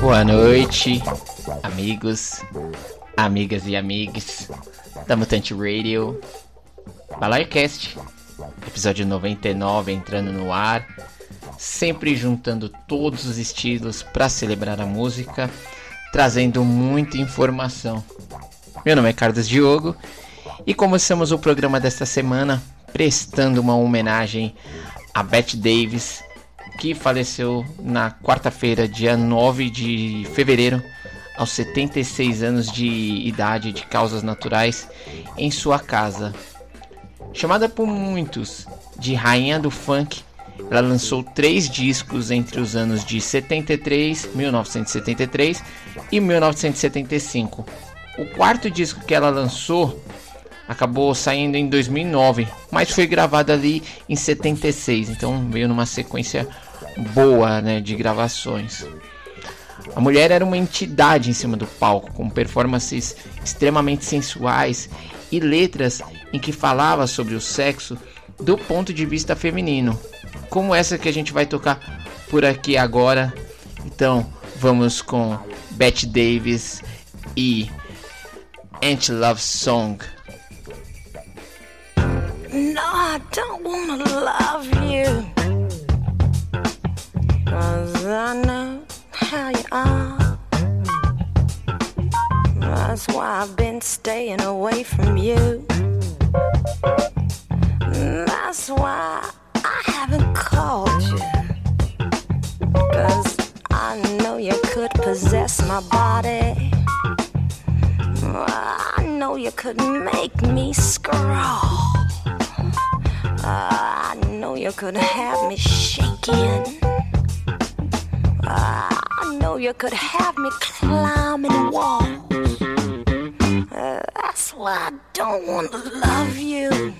Boa noite, amigos, amigas e amigos da Mutante Radio, Balaycast, episódio 99 entrando no ar, sempre juntando todos os estilos para celebrar a música, trazendo muita informação. Meu nome é Carlos Diogo e começamos o programa desta semana prestando uma homenagem a Bette Davis, que faleceu na quarta-feira, dia 9 de fevereiro, aos 76 anos de idade de causas naturais, em sua casa. Chamada por muitos de Rainha do Funk, ela lançou três discos entre os anos de 73, 1973 e 1975. O quarto disco que ela lançou acabou saindo em 2009, mas foi gravado ali em 76, então veio numa sequência boa né, de gravações. A mulher era uma entidade em cima do palco, com performances extremamente sensuais e letras em que falava sobre o sexo do ponto de vista feminino, como essa que a gente vai tocar por aqui agora. Então, vamos com Bette Davis e Anti Love Song. No, I don't wanna love you. Cause I know how you are. That's why I've been staying away from you. That's why I haven't called you. Cause I know you could possess my body. I know you could make me scrawl. I know you could have me shaking. I know you could have me climbing walls. That's why I don't want to love you.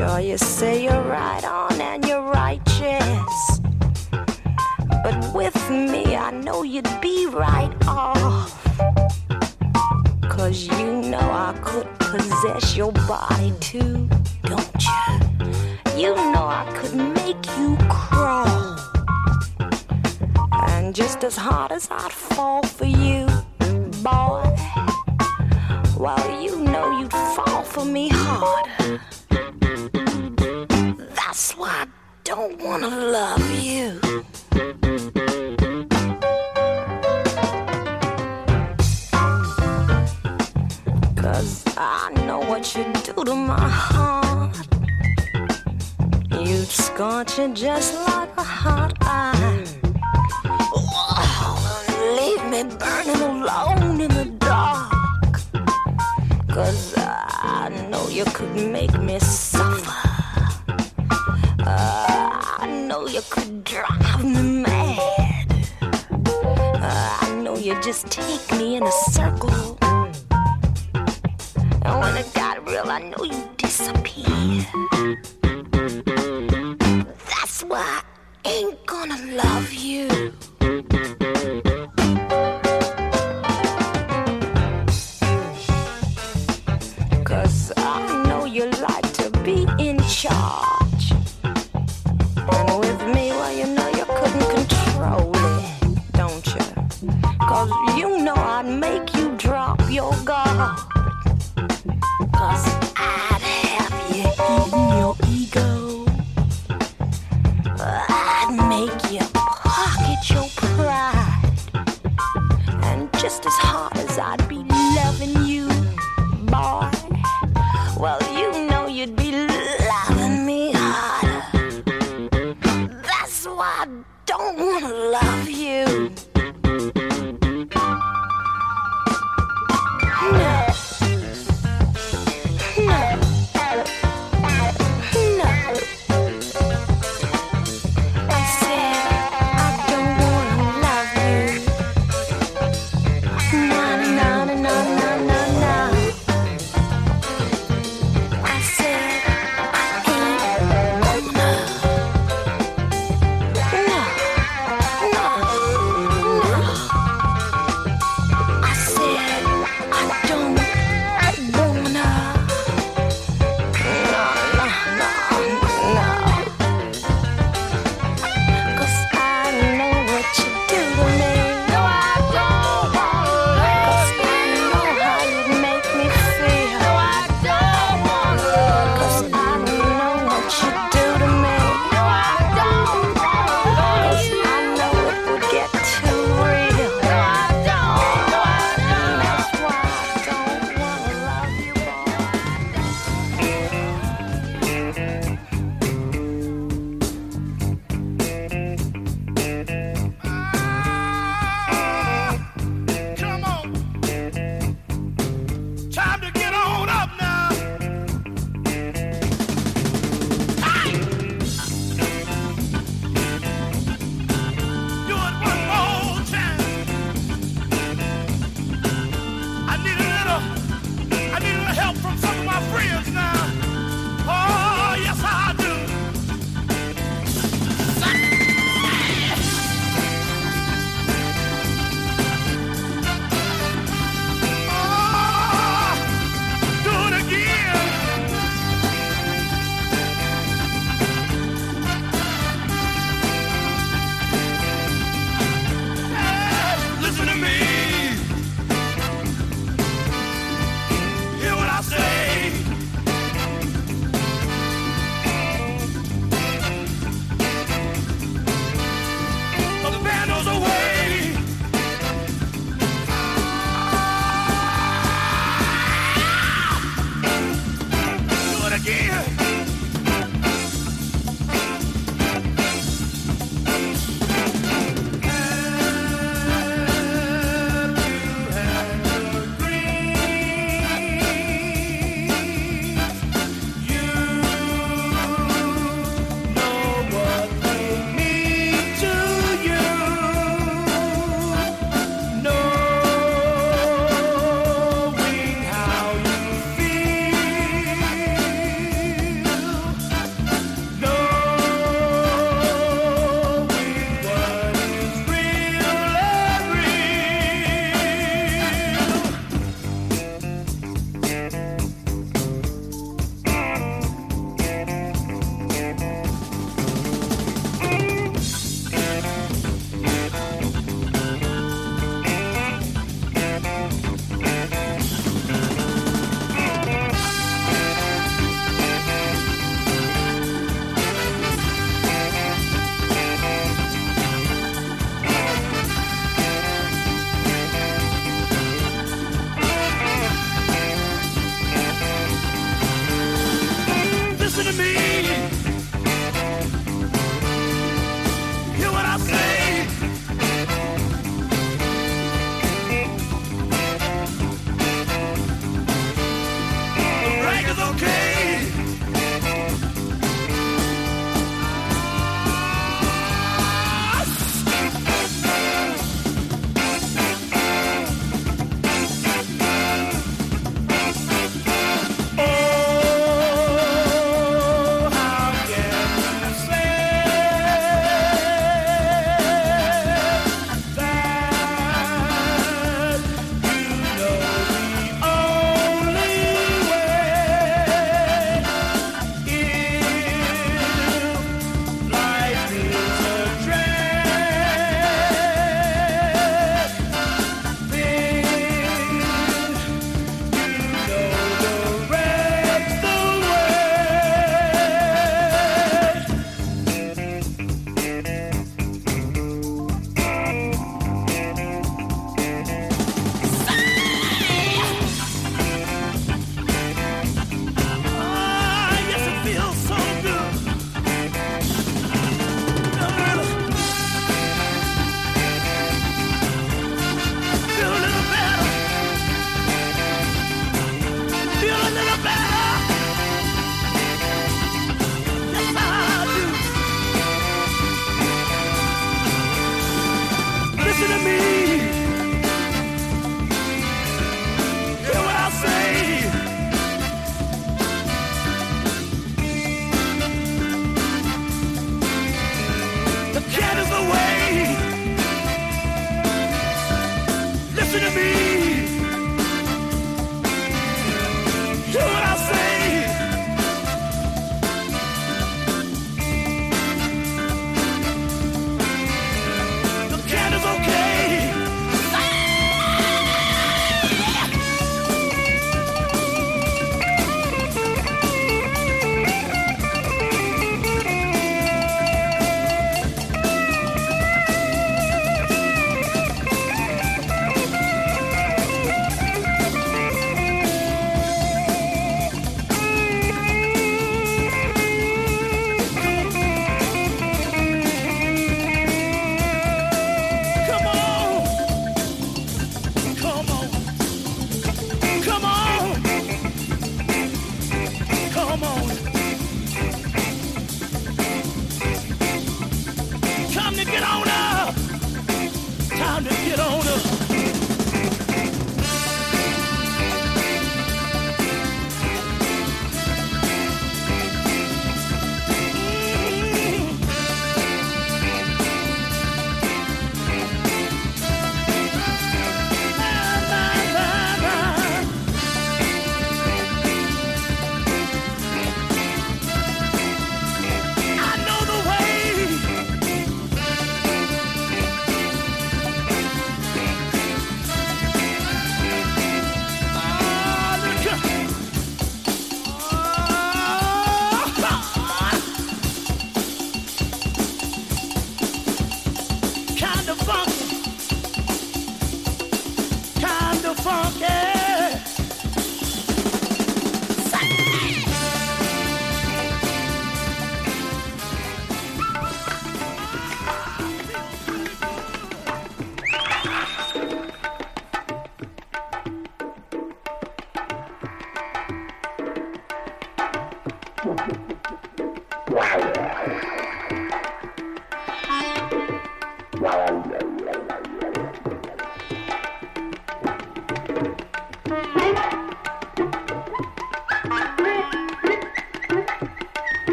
Sure, you say you're right on and you're righteous. But with me, I know you'd be right off. Cause you know I could possess your body too, don't you? You know I could make you crawl. And just as hard as I'd fall for you, boy, well, you know you'd fall for me hard. That's why I don't wanna love you. Cause I know what you do to my heart. You'd scorch it just like a hot iron. Leave me burning alone in the dark. Cause I know you could make me suffer. I know you could drive me mad. I know you just take me in a circle. And when it got real, I know you disappear. That's why I ain't gonna love you.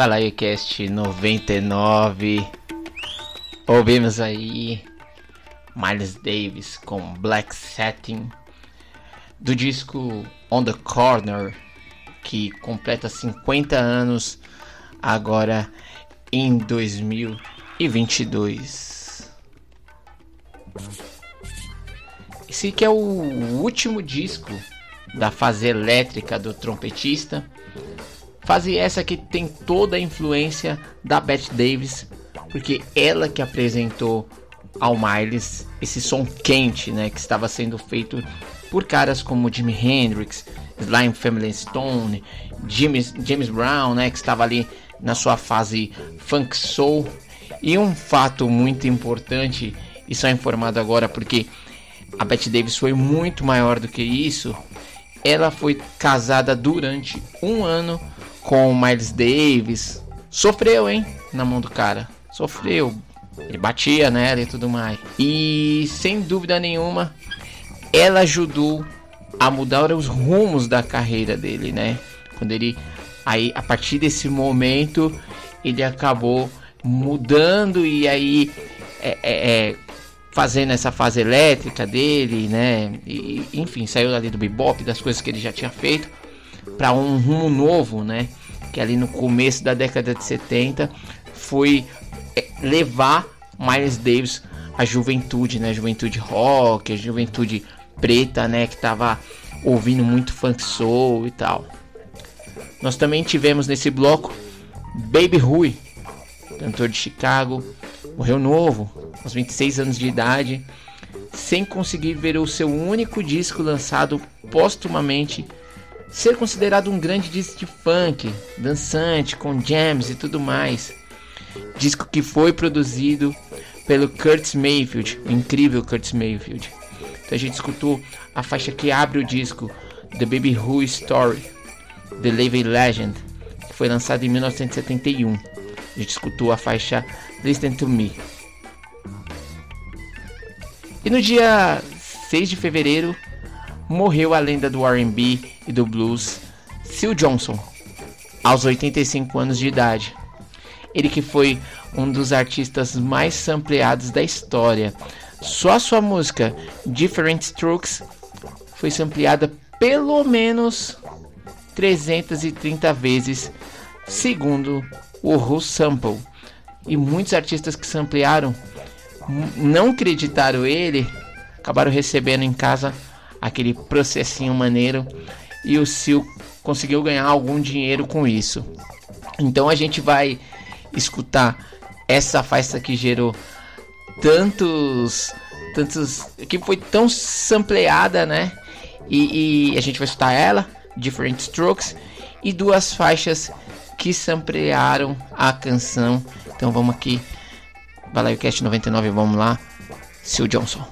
BalaioCast 99. Ouvimos aí Miles Davis com Black Satin do disco On the Corner que completa 50 anos agora em 2022. Esse aqui é o último disco da fase elétrica do trompetista Fase essa que tem toda a influência da Bette Davis, porque ela que apresentou ao Miles esse som quente, né, que estava sendo feito por caras como Jimi Hendrix, Slime Family Stone, James, James Brown, né, que estava ali na sua fase funk soul. E um fato muito importante, e só informado agora porque a Bette Davis foi muito maior do que isso. Ela foi casada durante um ano com o Miles Davis. Sofreu, hein? Na mão do cara. Sofreu. Ele batia nela e tudo mais. E sem dúvida nenhuma, ela ajudou a mudar os rumos da carreira dele, né? Quando ele. Aí, a partir desse momento, ele acabou mudando e aí. É, é, é, fazendo essa fase elétrica dele, né? E, enfim, saiu ali do bebop, das coisas que ele já tinha feito para um rumo novo, né? Que ali no começo da década de 70 foi é, levar Miles Davis à juventude, né? Juventude rock, a juventude preta, né? Que tava ouvindo muito funk soul e tal. Nós também tivemos nesse bloco Baby Rui, cantor de Chicago, morreu novo, aos 26 anos de idade, sem conseguir ver o seu único disco lançado póstumamente ser considerado um grande disco de funk, dançante, com jams e tudo mais. Disco que foi produzido pelo Curtis Mayfield, o incrível Curtis Mayfield. Então a gente escutou a faixa que abre o disco, The Baby Who Story, The Living Legend, que foi lançado em 1971. A gente escutou a faixa Listen to Me. E no dia 6 de fevereiro morreu a lenda do R&B e do blues, Phil Johnson, aos 85 anos de idade. Ele que foi um dos artistas mais sampleados da história. Só sua música Different Strokes foi sampleada pelo menos 330 vezes, segundo o Who Sample. E muitos artistas que samplearam não acreditaram ele, acabaram recebendo em casa aquele processinho maneiro e o Sil conseguiu ganhar algum dinheiro com isso. Então a gente vai escutar essa faixa que gerou tantos tantos que foi tão sampleada, né? E, e, a gente vai escutar ela, Different Strokes e duas faixas que samplearam a canção. Então vamos aqui, Balaio Cast 99, vamos lá, Sil Johnson.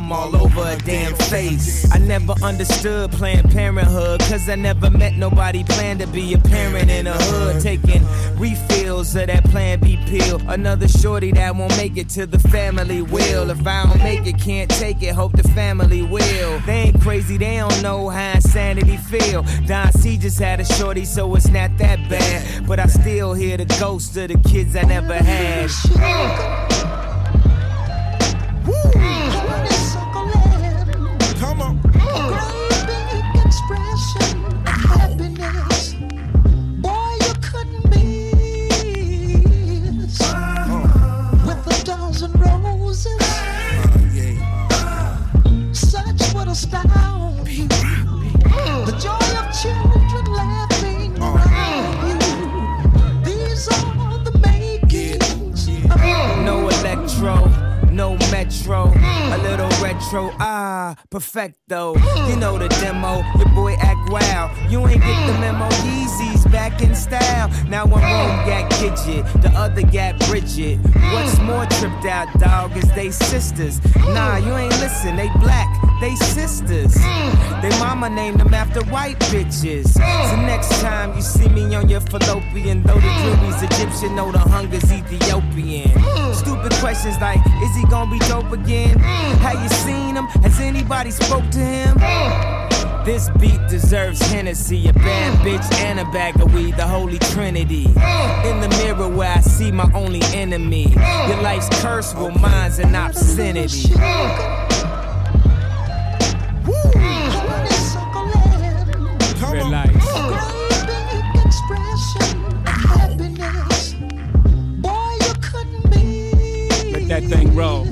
To all over a damn face. I never understood Planned Parenthood, cause I never met nobody planned to be a parent in a hood. Taking refills of that Plan B pill. Another shorty that won't make it to the family will. If I don't make it, can't take it, hope the family will. They ain't crazy, they don't know how insanity feel. Don C just had a shorty, so it's not that bad. But I still hear the ghost of the kids I never had. Perfecto. You know the demo, your boy wild. You ain't get the memo, Yeezys back in style. Now one room got Gidget, the other got Bridget. What's more tripped out, dog, is they sisters. Nah, you ain't listen, they black, they sisters. They mama named them after white bitches. So next time you see me on your fallopian, though the jury's Egyptian, know the hunger's Ethiopian. Stupid questions like, is he gonna be dope again? Have you seen him? Has anybody spoke to him? This beat deserves Hennessy, a bad bitch and a bag of weed, the holy trinity. In the mirror where I see my only enemy. Your life's curse, well mine's an obscenity. honeysuckle and Come Red on. lights. great big expression of happiness. Boy, you couldn't miss. Let that thing roll.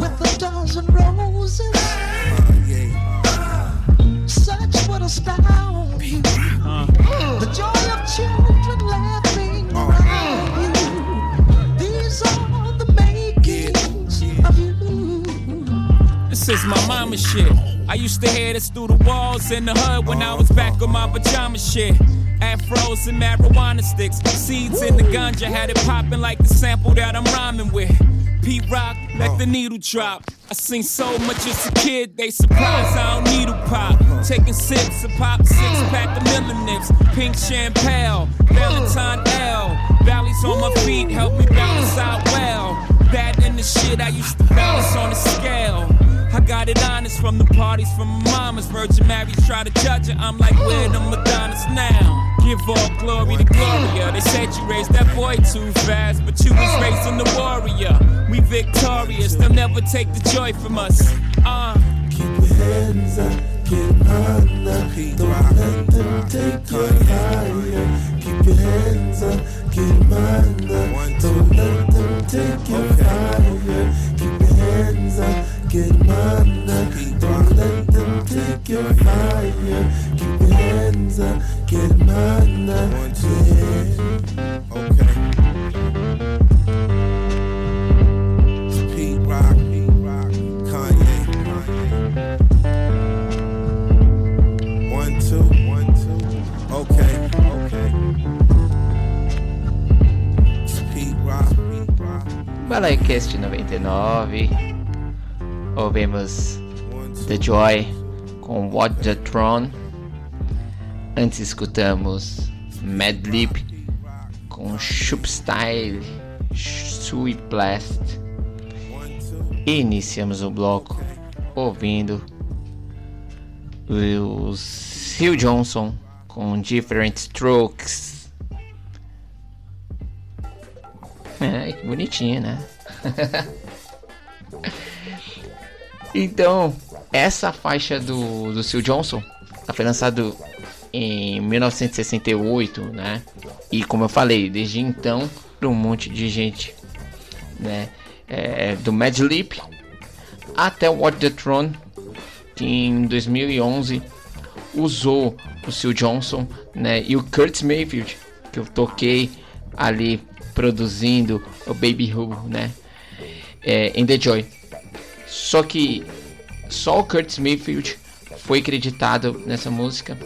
With a dozen roses. My mama shit. I used to hear this through the walls in the hood when I was back on my pajama shit. Afros and marijuana sticks, seeds in the ganja had it popping like the sample that I'm rhyming with. P Rock, let the needle drop. I seen so much as a kid, they surprised I don't needle pop. Taking sips of pop, six pack of Miller Nips, pink champagne, Valentine L. Valleys on my feet help me balance out well. Bad in the shit I used to balance on the scale. I got got it honest from the parties from my mama's. Virgin Mary's try to judge her. I'm like, where the Madonnas now? Give all glory to Gloria. They said you raised that boy too fast, but you was raising the warrior. We victorious, they'll never take the joy from us. Uh. Keep your hands up, get mine up. Don't let them take your fire. Keep your hands up, get mine up. Don't let them take your fire. Keep your hands up, get mine up. Don't let them take your fire. Keep your hands up, get mine up. Yeah. Okay. It's Pete Rock, Pete Rock, Kanye, Kanye. One, two, one, two. Okay, okay. It's Pete Rock, Pete Rock. Balaicast 99. Ouvimos. The Joy com What the Throne. Antes escutamos Madlib com Shoop Style Sweet Blast. E iniciamos o bloco ouvindo o Phil Johnson com Different Strokes. É, que bonitinho, né? então, essa faixa do, do Phil Johnson ela foi lançado em 1968, né? E como eu falei, desde então, um monte de gente, né? É, do Mad Lip até o What the Throne, que em 2011 usou o Phil Johnson, né? E o Kurt Mayfield, que eu toquei ali produzindo o Baby Who, né? É, The Joy. Só que só o Kurt Mayfield foi acreditado nessa música,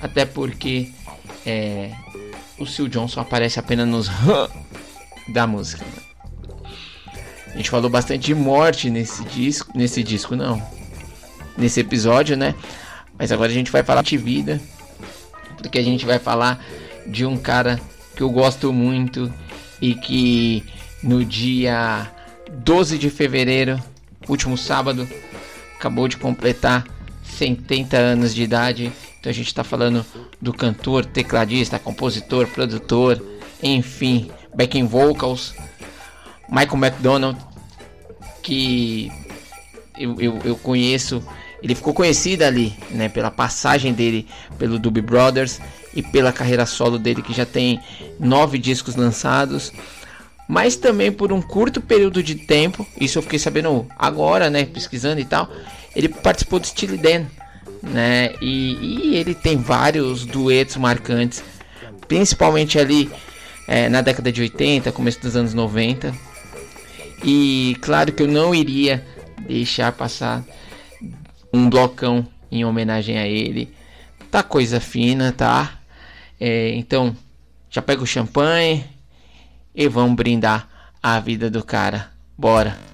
até porque é, o Phil Johnson aparece apenas nos da música. A gente falou bastante de morte nesse disco, nesse disco não, nesse episódio, né? Mas agora a gente vai falar de vida, porque a gente vai falar de um cara que eu gosto muito e que no dia 12 de fevereiro, último sábado, acabou de completar 70 anos de idade. Então a gente está falando do cantor, tecladista, compositor, produtor, enfim, backing vocals, Michael McDonald, que eu, eu, eu conheço, ele ficou conhecido ali, né, pela passagem dele pelo Doobie Brothers e pela carreira solo dele, que já tem nove discos lançados, mas também por um curto período de tempo, isso eu fiquei sabendo agora, né, pesquisando e tal, ele participou do Steely Dan, né, e, e ele tem vários duetos marcantes, principalmente ali é, na década de 80, começo dos anos 90. E claro que eu não iria deixar passar um blocão em homenagem a ele. Tá coisa fina, tá? É, então, já pega o champanhe e vamos brindar a vida do cara. Bora!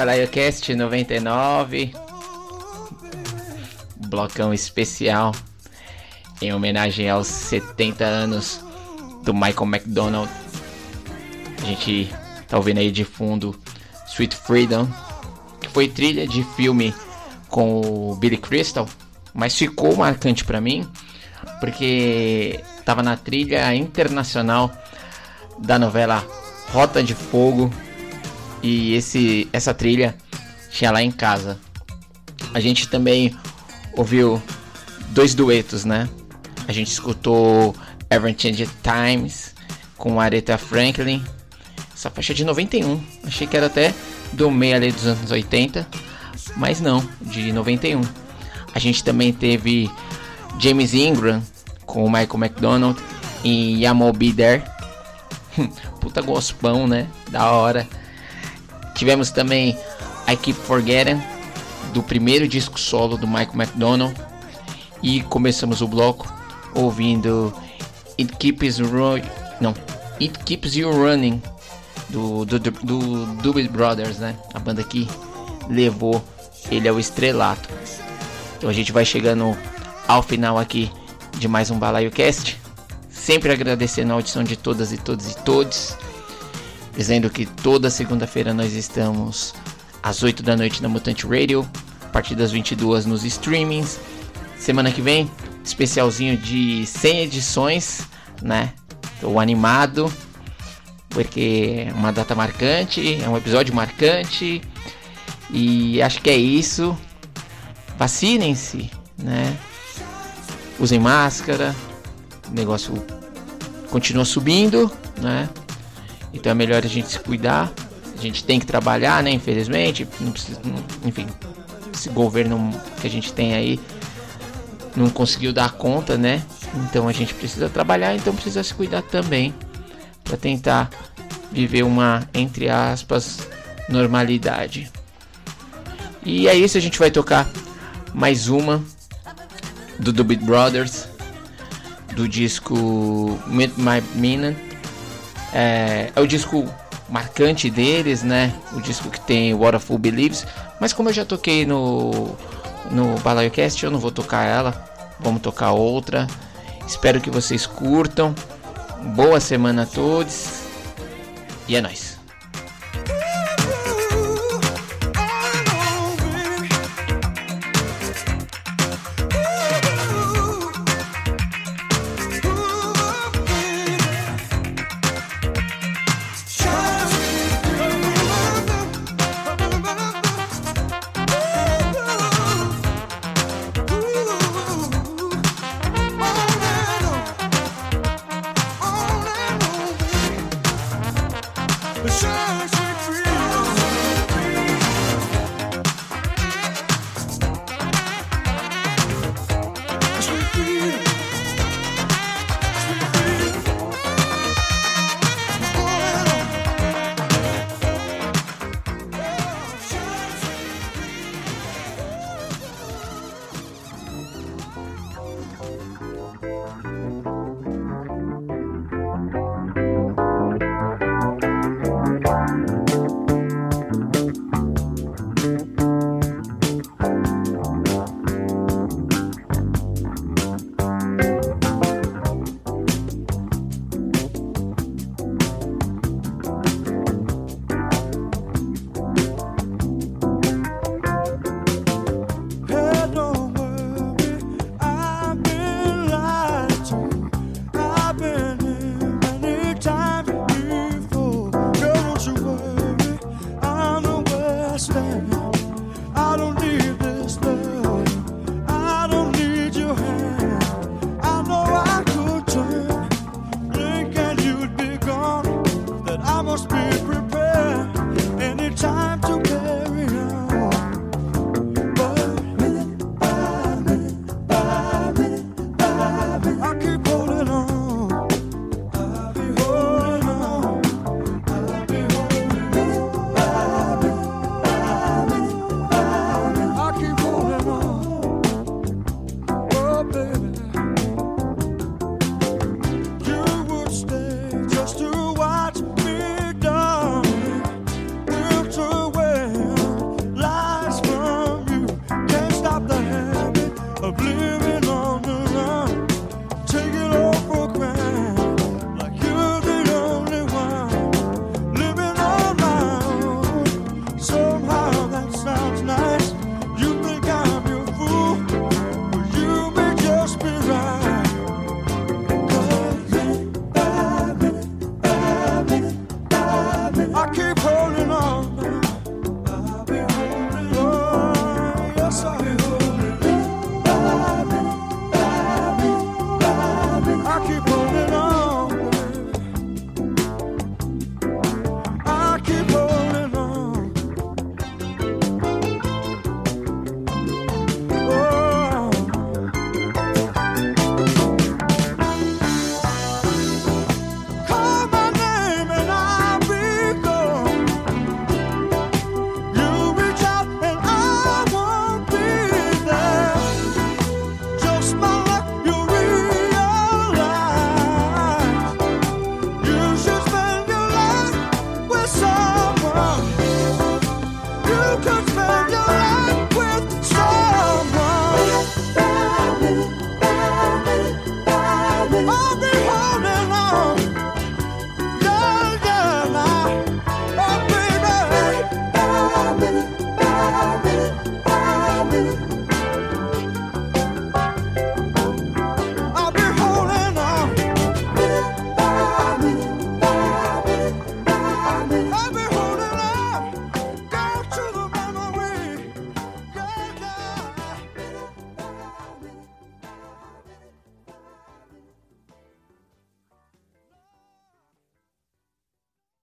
BalaioCast 99. Blocão especial em homenagem aos 70 anos do Michael McDonald. A gente tá ouvindo aí de fundo Sweet Freedom, que foi trilha de filme com o Billy Crystal, mas ficou marcante pra mim porque tava na trilha internacional da novela Rota de Fogo e esse essa trilha tinha lá em casa. A gente também ouviu dois duetos, né? A gente escutou Ever Changed Times com Aretha Franklin. Essa faixa é de 91. Achei que era até do meio ali dos anos 80, mas não, de 91. A gente também teve James Ingram com o Michael McDonald Yamo Be There. Puta gospão, né? Da hora. Tivemos também I Keep Forgetting do primeiro disco solo do Michael McDonald e começamos o bloco ouvindo It Keeps Ru não, It Keeps You Running do do, do, do Brothers, né? A banda que levou ele ao estrelato. Então a gente vai chegando ao final aqui de mais um Balaio Cast. Sempre agradecendo a audição de todas e todos e todos. Dizendo que toda segunda-feira nós estamos às 8 da noite na Mutante Radio, a partir das 22 nos streamings. Semana que vem, especialzinho de 100 edições, né? Tô animado, porque é uma data marcante, é um episódio marcante. E acho que é isso. Vacinem-se, né? Usem máscara. O negócio continua subindo, né? Então é melhor a gente se cuidar. A gente tem que trabalhar, né? Infelizmente, não precisa, enfim, esse governo que a gente tem aí não conseguiu dar conta, né? Então a gente precisa trabalhar, então precisa se cuidar também para tentar viver uma entre aspas normalidade. E é isso, a gente vai tocar mais uma do The Beat Brothers do disco Meet My Meaning. É, é o disco marcante deles, né? O disco que tem Fool Believes. Mas como eu já toquei no no BalaioCast, eu não vou tocar ela. Vamos tocar outra. Espero que vocês curtam. Boa semana a todos. E é nóis.